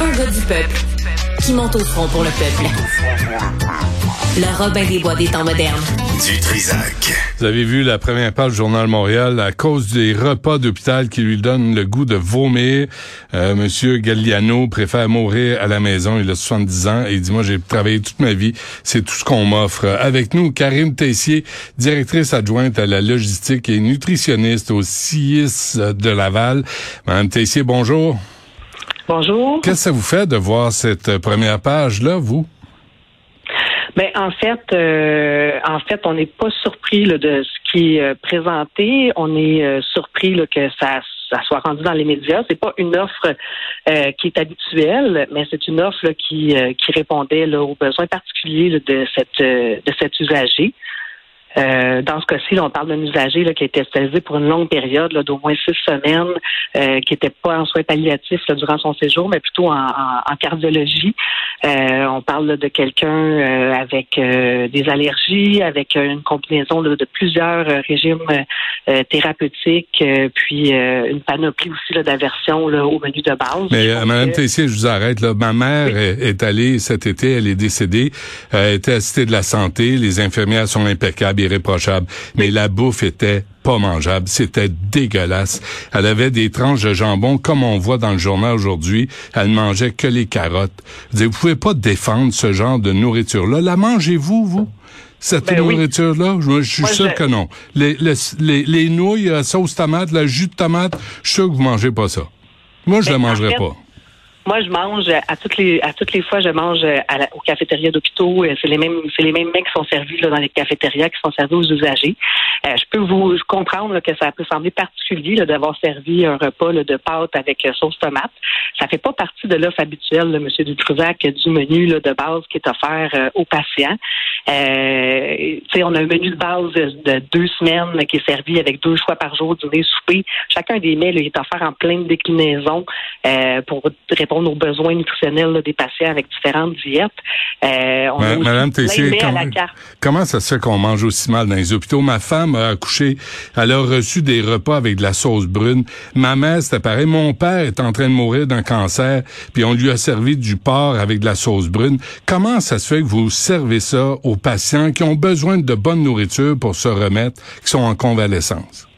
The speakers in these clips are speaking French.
Un gars du peuple qui monte au front pour le peuple. Le Robin des Bois des temps modernes. Du Trisac. Vous avez vu la première page du Journal Montréal à cause des repas d'hôpital qui lui donnent le goût de vomir. Euh, Monsieur Galliano préfère mourir à la maison. Il a 70 ans et il dit, moi, j'ai travaillé toute ma vie. C'est tout ce qu'on m'offre. Avec nous, Karine Tessier, directrice adjointe à la logistique et nutritionniste au CIS de Laval. Madame Tessier, bonjour. Bonjour. Qu'est-ce que ça vous fait de voir cette première page-là, vous? Ben en fait, euh, en fait, on n'est pas surpris là, de ce qui est euh, présenté. On est euh, surpris là, que ça, ça soit rendu dans les médias. C'est pas une offre qui est habituelle, mais c'est une offre là, qui, qui répondait aux besoins particuliers de cette de cet usager. Euh, dans ce cas-ci, on parle d'un usager là, qui a été hospitalisé pour une longue période d'au moins six semaines, euh, qui n'était pas en soins palliatifs durant son séjour, mais plutôt en, en, cardiologie. Euh, on parle de quelqu'un avec des allergies, avec une combinaison de plusieurs régimes thérapeutiques, puis une panoplie aussi d'aversion au menu de base. Mais Madame Tessier, je vous arrête. Là. Ma mère est, allée cet été, elle est décédée, elle était assistée de la santé, les infirmières sont impeccables irréprochable. Mais la bouffe était pas mangeable, c'était dégueulasse. Elle avait des tranches de jambon comme on voit dans le journal aujourd'hui. Elle mangeait que les carottes. Vous, ne pouvez pas défendre ce genre de nourriture-là. La mangez-vous, vous? Cette ben nourriture-là? Je, suis sûr que non. Les, les, les, nouilles euh, sauce tomate, le jus de tomate, je suis sûr que vous mangez pas ça. Moi, je ne ben, la mangerai pas. Moi, je mange à toutes les à toutes les fois, je mange à la, aux cafétérias d'hôpitaux. Euh, c'est les mêmes c'est les mêmes mecs qui sont servis là, dans les cafétérias qui sont servis aux usagers. Euh, je peux vous comprendre que ça peut sembler particulier d'avoir servi un repas de pâtes avec euh, sauce tomate. Ça fait pas partie de l'offre habituelle, M. Dutruzac, du menu là, de base qui est offert aux patients. Euh, on a un menu de base de, deux semaines qui est servi avec deux fois par jour, dîner, souper. Chacun des mets est offert en pleine déclinaison pour répondre répondre aux besoins nutritionnels des patients avec différentes diètes. Euh, Madame Tessier, comment, ça se fait qu'on mange aussi mal dans les hôpitaux? Ma femme a accouché, elle a reçu des repas avec de la sauce brune. Ma mère, c'était pareil. Mon père est en train de mourir d'un cancer, puis on lui a servi du porc avec de la sauce brune. Comment ça se fait que vous servez ça aux patients qui ont besoin de bonne nourriture pour se remettre, qui sont en convalescence?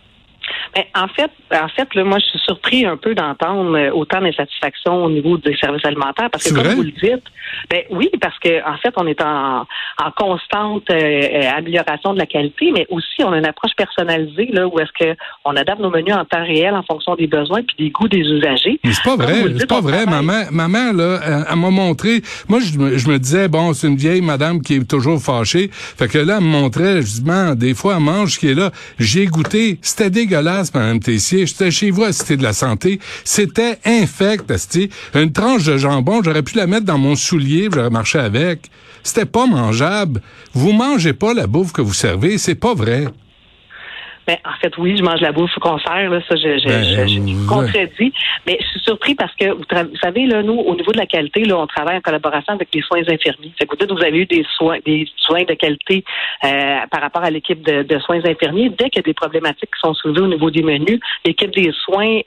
Ben, en fait, en fait, là, moi, je suis surpris un peu d'entendre euh, autant d'insatisfaction au niveau des services alimentaires parce que, comme vous le dites, ben oui, parce que en fait, on est en, en constante euh, euh, amélioration de la qualité, mais aussi on a une approche personnalisée là où est-ce que on adapte nos menus en temps réel en fonction des besoins puis des goûts des usagers. Mais c'est pas vrai, c'est pas vrai. Maman, maman là, elle, m'a montré. Moi, je me, je me disais bon, c'est une vieille madame qui est toujours fâchée. Fait que là, elle me montrait justement des fois elle mange ce qui est là. J'ai goûté, c'était dégueulasse, Madame Tessier. J'étais chez vous à Cité de la Santé. C'était infect, Une tranche de jambon, j'aurais pu la mettre dans mon soulier, j'aurais marché avec. C'était pas mangeable. Vous mangez pas la bouffe que vous servez, c'est pas vrai. Ben, en fait, oui, je mange la bouffe qu'on sert, là, ça, je, je, ben, je, contredis. Mais je suis surpris parce que, vous, savez, là, nous, au niveau de la qualité, là, on travaille en collaboration avec les soins infirmiers. Fait que vous avez eu des soins, des soins de qualité euh, par rapport à l'équipe de, de, soins infirmiers. Dès qu'il y a des problématiques qui sont soulevées au niveau des menus, l'équipe des soins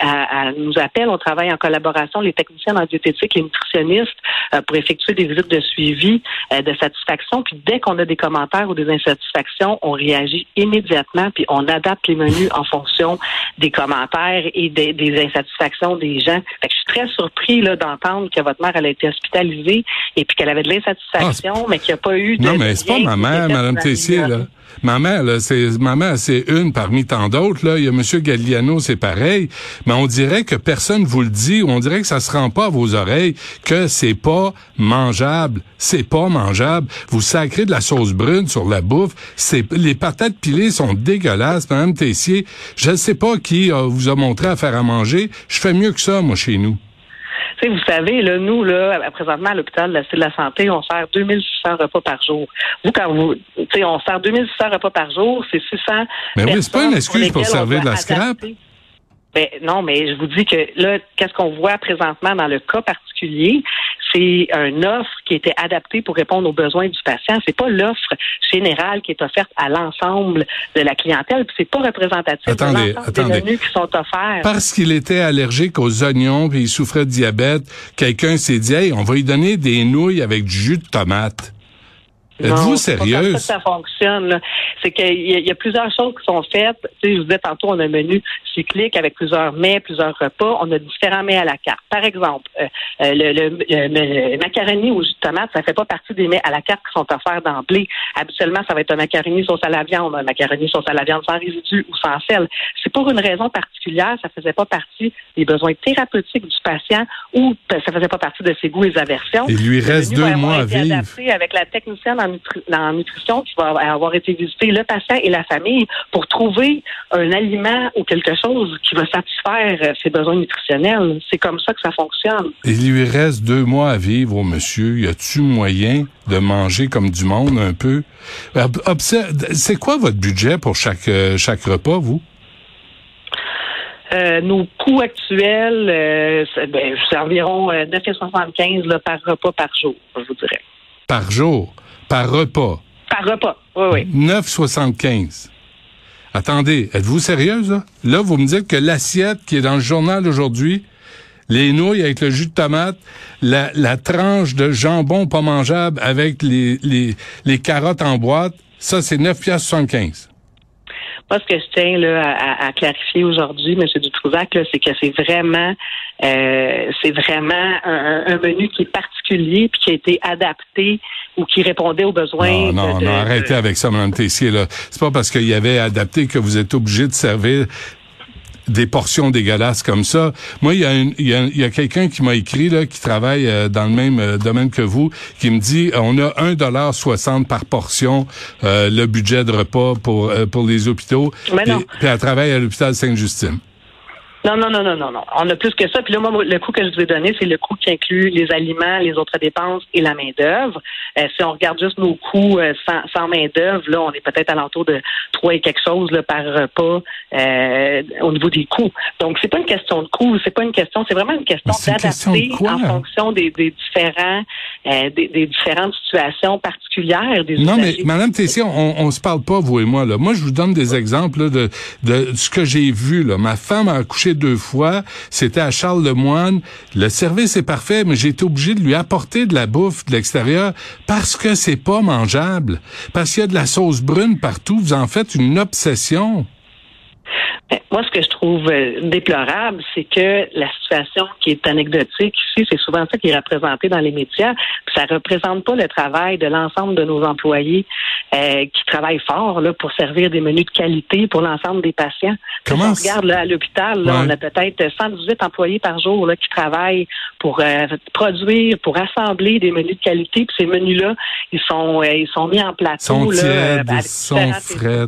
nous appelle. On travaille en collaboration, les techniciens en diététique, les nutritionnistes, euh, pour effectuer des visites de suivi, euh, de satisfaction. Puis dès qu'on a des commentaires ou des insatisfactions, on réagit immédiatement, puis on adapte adapte les menus en fonction des commentaires et des, insatisfactions des gens. je suis très surpris d'entendre que votre mère elle a été hospitalisée et puis qu'elle avait de l'insatisfaction, ah, mais qu'il n'y a pas eu de. Non, mais c'est pas ma mère, Mme Tessier, là. Ma mère, là, c'est ma mère, c'est une parmi tant d'autres. Là, il y a Monsieur Galliano, c'est pareil. Mais on dirait que personne vous le dit. On dirait que ça se rend pas à vos oreilles que c'est pas mangeable. C'est pas mangeable. Vous sacrez de la sauce brune sur la bouffe. C'est les patates pilées sont dégueulasses, Madame Tessier. Je ne sais pas qui vous a montré à faire à manger. Je fais mieux que ça, moi, chez nous vous savez, là, nous, là, présentement, à l'hôpital de la, Santé, on sert 2600 repas par jour. Vous, quand vous, tu sais, on sert 2600 repas par jour, c'est 600 Mais oui, c'est pas une excuse pour servir de la scrap. Ben non, mais je vous dis que là, qu'est-ce qu'on voit présentement dans le cas particulier, c'est une offre qui était adaptée pour répondre aux besoins du patient. C'est pas l'offre générale qui est offerte à l'ensemble de la clientèle. C'est pas représentatif attendez, de l'ensemble des menus qui sont offerts. Parce qu'il était allergique aux oignons puis il souffrait de diabète, quelqu'un s'est dit, hey, on va lui donner des nouilles avec du jus de tomate. Êtes-vous sérieuse? Pas ça, ça fonctionne. C'est qu'il y, y, a plusieurs choses qui sont faites. Tu sais, je vous disais tantôt, on a un menu cyclique avec plusieurs mets, plusieurs repas. On a différents mets à la carte. Par exemple, euh, euh le, le, le, macaroni au jus de tomate, ça fait pas partie des mets à la carte qui sont offerts d'emblée. Habituellement, ça va être un macaroni sauce à la viande, un macaroni sauce à la viande sans résidus ou sans sel. C'est pour une raison particulière. Ça faisait pas partie des besoins thérapeutiques du patient ou ça faisait pas partie de ses goûts et aversions. Il lui reste deux mois à vivre. avec la technicienne en, nutrition qui va avoir été visiter le patient et la famille pour trouver un aliment ou quelque chose qui va satisfaire euh, ses besoins nutritionnels. C'est comme ça que ça fonctionne. Il lui reste deux mois à vivre, monsieur. Y a-tu moyen de manger comme du monde un peu? C'est quoi votre budget pour chaque, euh, chaque repas, vous? Euh, nos coûts actuels, c'est ben, environ 9,75 par repas par jour, je vous dirais. Par jour? Par repas. Par repas, oui, oui. 9,75. Attendez, êtes-vous sérieuse? Là? là, vous me dites que l'assiette qui est dans le journal aujourd'hui, les nouilles avec le jus de tomate, la, la tranche de jambon pas mangeable avec les, les, les carottes en boîte, ça, c'est 9,75 moi, ce que je tiens là, à, à clarifier aujourd'hui, M. Dutrouzac, c'est que c'est vraiment euh, c'est vraiment un, un, menu qui est particulier puis qui a été adapté ou qui répondait aux besoins. Non, non, non arrêtez avec ça, Mme Tessier. Là. C'est pas parce qu'il y avait adapté que vous êtes obligé de servir des portions dégueulasses comme ça. Moi, il y a, il y a, quelqu'un qui m'a écrit là, qui travaille euh, dans le même euh, domaine que vous, qui me dit on a un dollar soixante par portion euh, le budget de repas pour pour les hôpitaux. Mais non. puis elle travaille à l'hôpital Sainte-Justine. Non, non, non, non, non, non. On a plus que ça. Puis là, moi, le coût que je vous ai donné, c'est le coût qui inclut les aliments, les autres dépenses et la main-d'œuvre. Euh, si on regarde juste nos coûts euh, sans, sans main-d'œuvre, là, on est peut-être alentour de 3 et quelque chose là, par repas euh, au niveau des coûts. Donc, c'est pas une question de coût, c'est pas une question, c'est vraiment une question d'adapter en fonction des, des différents euh, des, des, différentes situations particulières des Non, mais Madame Tessier, on, on se parle pas, vous et moi. Là. Moi, je vous donne des exemples de, de ce que j'ai vu. Là. Ma femme a accouché deux fois. C'était à Charles-le-Moine. Le service est parfait, mais j'ai été obligé de lui apporter de la bouffe de l'extérieur parce que c'est pas mangeable. Parce qu'il y a de la sauce brune partout. Vous en faites une obsession. Ben, moi, ce que je trouve euh, déplorable, c'est que la situation qui est anecdotique ici, c'est souvent ça qui est représenté dans les médias. Puis ça représente pas le travail de l'ensemble de nos employés euh, qui travaillent fort là, pour servir des menus de qualité pour l'ensemble des patients. Comment on regarde là, à l'hôpital, on a peut-être 118 employés par jour là, qui travaillent pour euh, produire, pour assembler des menus de qualité. Puis ces menus-là, ils sont ils sont mis en plateau. Sont là, tièdes, ils sont frais.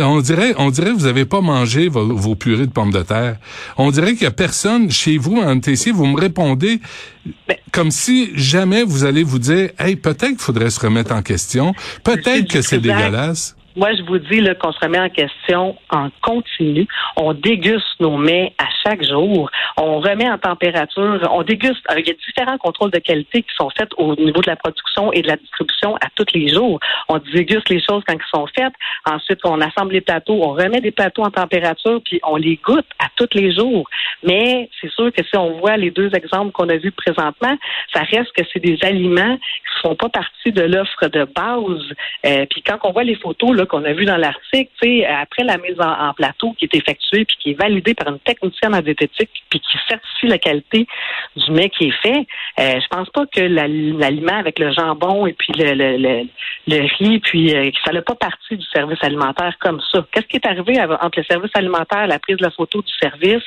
On dirait, on dirait que vous avez pas mangé vos, purées de pommes de terre. On dirait qu'il y a personne chez vous, en Tessier, vous me répondez ben, comme si jamais vous allez vous dire, hey, peut-être qu'il faudrait se remettre en question, peut-être que c'est dégueulasse. Moi, je vous dis qu'on se remet en question en continu. On déguste nos mets à chaque jour. On remet en température. On déguste. il y a différents contrôles de qualité qui sont faits au niveau de la production et de la distribution à tous les jours. On déguste les choses quand elles sont faites. Ensuite, on assemble les plateaux. On remet des plateaux en température, puis on les goûte à tous les jours. Mais c'est sûr que si on voit les deux exemples qu'on a vus présentement, ça reste que c'est des aliments qui ne font pas partie de l'offre de base. Euh, puis quand on voit les photos, qu'on a vu dans l'article, après la mise en, plateau qui est effectuée puis qui est validée par une technicienne en diététique puis qui certifie la qualité du mets qui est fait, euh, je pense pas que l'aliment avec le jambon et puis le, le, le, riz, puis euh, ça n'a pas partie du service alimentaire comme ça. Qu'est-ce qui est arrivé entre le service alimentaire et la prise de la photo du service?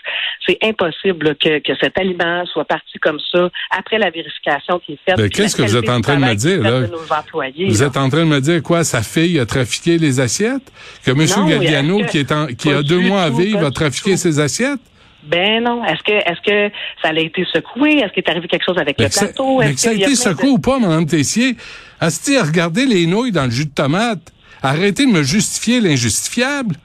C'est impossible que, que cet aliment soit parti comme ça après la vérification qui est faite. Ben, qu'est-ce que vous êtes en train de me dire? Là? vous êtes en train de me dire quoi? Sa fille a trafiqué les assiettes? Que M. Galliano, qui, est en, qui a deux mois à vivre, a trafiqué ses assiettes? Ben non. Est-ce que est-ce que ça a été secoué? Est-ce qu'il est arrivé quelque chose avec le plateau? Mais que ça a été secoué ou pas, Mme Tessier? Asti, regardez les nouilles dans le jus de tomate. Arrêtez de me justifier l'injustifiable.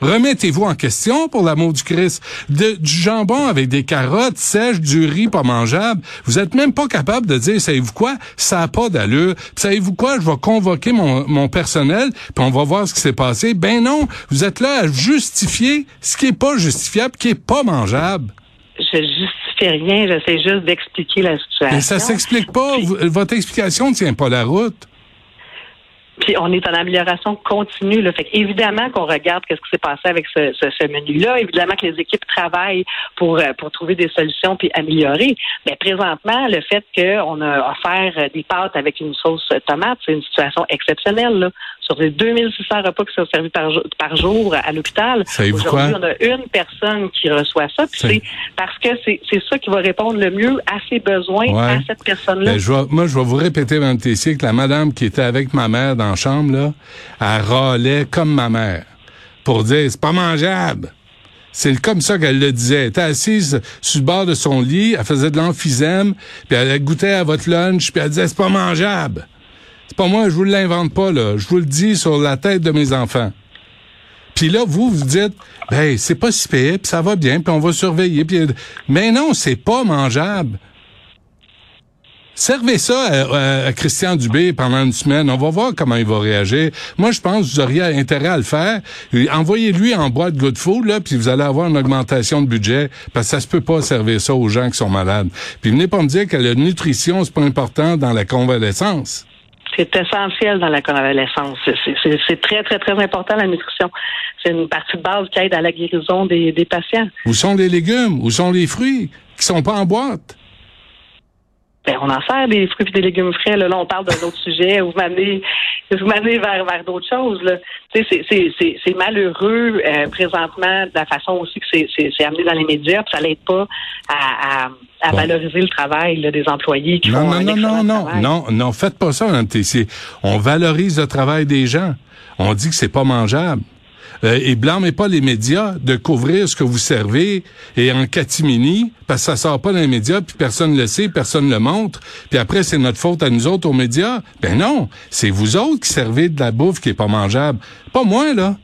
Remettez-vous en question pour l'amour du Christ. du jambon avec des carottes sèches, du riz pas mangeable. Vous êtes même pas capable de dire, savez-vous quoi, ça a pas d'allure. Savez-vous quoi, je vais convoquer mon, mon personnel, puis on va voir ce qui s'est passé. Ben non, vous êtes là à justifier ce qui est pas justifiable, qui est pas mangeable. Je justifie rien, j'essaie juste d'expliquer la situation. Mais ça s'explique pas. Votre explication ne tient pas la route. Puis on est en amélioration continue. Là. Fait évidemment qu'on regarde qu'est-ce qui s'est passé avec ce, ce, menu-là. Évidemment que les équipes travaillent pour euh, pour trouver des solutions puis améliorer. Mais présentement, le fait qu'on a offert des pâtes avec une sauce tomate, c'est une situation exceptionnelle. Là. Sur les 2600 repas qui sont servis par, par jour à l'hôpital, aujourd'hui, on a une personne qui reçoit ça. C'est parce que c'est ça qui va répondre le mieux à ses besoins à cette personne-là. Ben, moi, je vais vous répéter, Mme Tessier, que la madame qui était avec ma mère dans chambre, là, elle râlait comme ma mère pour dire c'est pas mangeable. C'est comme ça qu'elle le disait. Elle était assise sur le bord de son lit, elle faisait de l'emphysème, puis elle goûtait à votre lunch, puis elle disait c'est pas mangeable. C'est pas moi, je vous l'invente pas là, je vous le dis sur la tête de mes enfants. Puis là, vous, vous dites, ben, c'est pas si pire, puis ça va bien, puis on va surveiller. Puis... Mais non, c'est pas mangeable. Servez ça à, Christian Dubé pendant une semaine. On va voir comment il va réagir. Moi, je pense que vous auriez intérêt à le faire. Envoyez-lui en boîte good food, là, puis vous allez avoir une augmentation de budget, parce que ça se peut pas servir ça aux gens qui sont malades. Puis venez pas me dire que la nutrition, c'est pas important dans la convalescence. C'est essentiel dans la convalescence. C'est très, très, très important, la nutrition. C'est une partie de base qui aide à la guérison des, patients. Où sont les légumes? Où sont les fruits qui sont pas en boîte? Ben, on en sert des fruits et des légumes frais. Là, là on parle d'un autre sujet. Vous m'amenez, vous m'amenez vers, vers d'autres choses. Là. C'est, malheureux euh, présentement de la façon aussi que c'est, amené dans les médias. Puis ça l'aide pas à, à, valoriser le travail là, des employés qui non, font non, non, non, non, non, non, faites pas ça, Mme Tessier. On valorise le travail des gens. On dit que c'est pas mangeable. Euh, et blâmez pas les médias de couvrir ce que vous servez et en catimini, parce que ça sort pas dans les médias, puis personne le sait, personne le montre, puis après c'est notre faute à nous autres aux médias. Ben non, c'est vous autres qui servez de la bouffe qui est pas mangeable. Pas moi, là.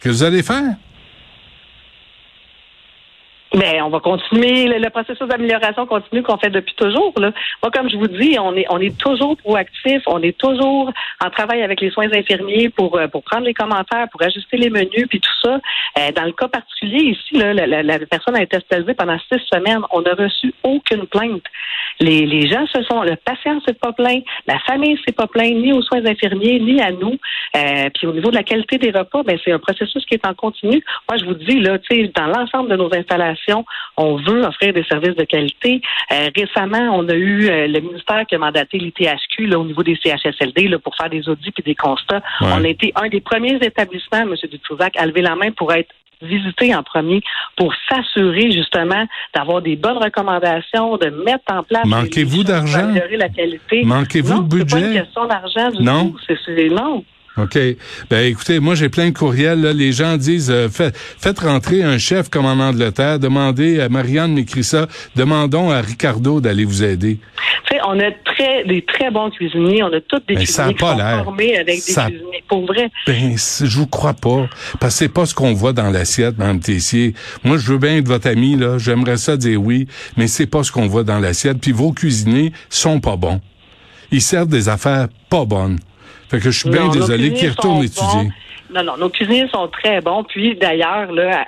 Que vous allez faire? Mais on va continuer le, processus d'amélioration continue qu'on fait depuis toujours. Là. Moi, comme je vous dis, on est on est toujours proactif, on est toujours en travail avec les soins infirmiers pour euh, pour prendre les commentaires, pour ajuster les menus, puis tout ça. Euh, dans le cas particulier ici, là, la, la, personne a été hospitalisée pendant six semaines. On n'a reçu aucune plainte. Les, les gens se sont, le patient s'est pas plaint, la famille s'est pas plaint, ni aux soins infirmiers, ni à nous. Euh, puis au niveau de la qualité des repas, ben c'est un processus qui est en continu. Moi, je vous dis là, tu sais, dans l'ensemble de nos installations on veut offrir des services de qualité. Euh, récemment, on a eu euh, le ministère qui a mandaté l'ITHQ au niveau des CHSLD là, pour faire des audits et des constats. On a été un des premiers établissements, M. Dutrouzac, à lever la main pour être visité en premier pour s'assurer justement d'avoir des bonnes recommandations, de mettre en place. Manquez-vous d'argent? la qualité. Manquez-vous de budget? C'est pas une question d'argent du non? tout. C'est, non. OK. Ben écoutez, moi j'ai plein de courriels. Là. Les gens disent euh, faites rentrer un chef comme en Angleterre. Demandez à Marianne m'écrit ça. Demandons à Ricardo d'aller vous aider. sais, on a très des très bons cuisiniers. On a tous des ben, cuisiniers qui sont formés avec des cuisiniers. Pour vrai. Ben je vous crois pas. Parce que c'est pas ce qu'on voit dans l'assiette, Mme Tessier. Moi, je veux bien être votre ami, là. J'aimerais ça dire oui, mais c'est pas ce qu'on voit dans l'assiette. Puis vos cuisiniers sont pas bons. Ils servent des affaires pas bonnes. Fait que je suis bien désolé qu'il retourne étudier. Non, non, nos cuisiniers sont très bons. Puis d'ailleurs, là,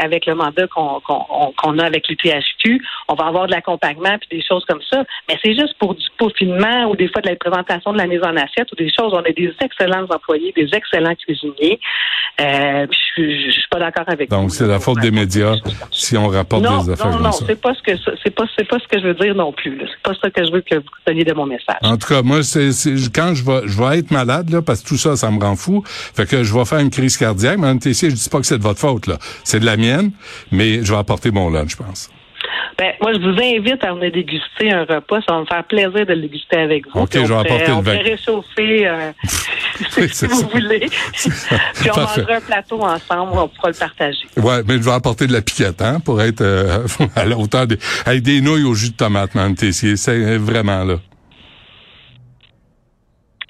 avec le mandat qu'on a avec l'UTHQ, on va avoir de l'accompagnement puis des choses comme ça. Mais c'est juste pour du peaufinement ou des fois de la présentation de la mise en assiette ou des choses. On a des excellents employés, des excellents cuisiniers. Euh, je, je, suis pas d'accord avec Donc c'est la faute des médias si on rapporte des affaires non, comme non, c'est pas ce que c'est pas c'est pas ce que je veux dire non plus. C'est pas ça que je veux que vous teniez de mon message. En tout cas, moi, c'est quand je vais je vais être malade là parce que tout ça, ça me rend fou. Fait que je vais faire une crise cardiaque. Madame Tessier, je dis pas que c'est de votre faute, là. C'est de la mienne, mais je vais apporter mon lunch, je pense. Ben, moi, je vous invite à venir déguster un repas. Ça va me faire plaisir de le déguster avec vous. OK, je vais apporter le vin. On réchauffer euh, si vous voulez. Puis on mangera un plateau ensemble. On pourra le partager. Ouais, mais je vais apporter de la piquette, hein, pour être euh, à la hauteur des... Avec des nouilles au jus de tomate, Mme Tessier. C'est vraiment là.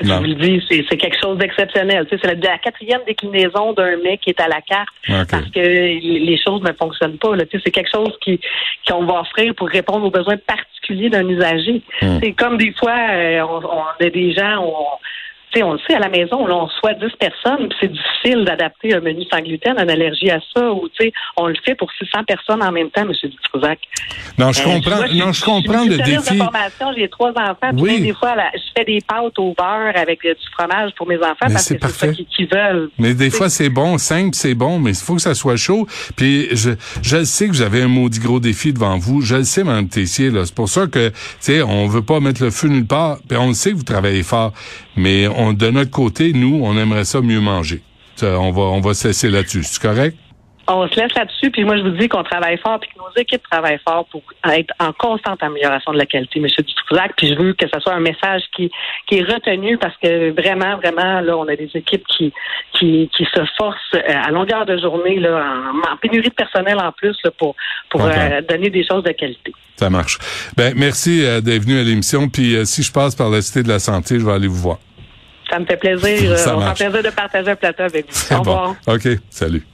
Je vous le dis, c'est quelque chose d'exceptionnel. C'est la, la, quatrième déclinaison d'un mec qui est à la carte parce que les choses ne fonctionnent pas. C'est quelque chose qui qu'on va offrir pour répondre aux besoins particuliers d'un usager. Hmm. C'est comme des fois, euh, on, on, a des gens, on, on le sait, à la maison, on reçoit 10 personnes, c'est difficile d'adapter un menu sans gluten, une allergie à ça, ou on le fait pour 600 personnes en même temps, M. Dutrozac. Non, je euh, comprends, non, je comprends le défi. De j'ai trois enfants, puis des fois, je fais des pâtes au beurre avec euh, du fromage pour mes enfants parce que c'est ça qu'ils veulent. Mais des fois, c'est bon, simple, c'est bon, mais il faut que ça soit chaud. Puis je, je sais que vous avez un maudit gros défi devant vous. Je le sais, Mme Tessier, là. C'est pour ça que, tu sais, on veut pas mettre le feu nulle part. Puis on le sait que vous travaillez fort, mais de notre côté, nous, on aimerait ça mieux manger. on va, on va cesser là-dessus. C'est correct? On se laisse là-dessus, puis moi je vous dis qu'on travaille fort, puis que nos équipes travaillent fort pour être en constante amélioration de la qualité, M. Dutrouzac. Puis je veux que ce soit un message qui, qui est retenu parce que vraiment, vraiment, là, on a des équipes qui, qui, qui se forcent euh, à longueur de journée, là, en, pénurie de personnel en plus, pour, pour euh, donner des choses de qualité. Ça marche. Ben merci euh, d'être venu à l'émission. Puis si je passe par la Cité de la Santé, je vais aller vous voir. Ça me fait plaisir. Ça on fait plaisir de partager un plateau avec vous. Au revoir. OK. Salut.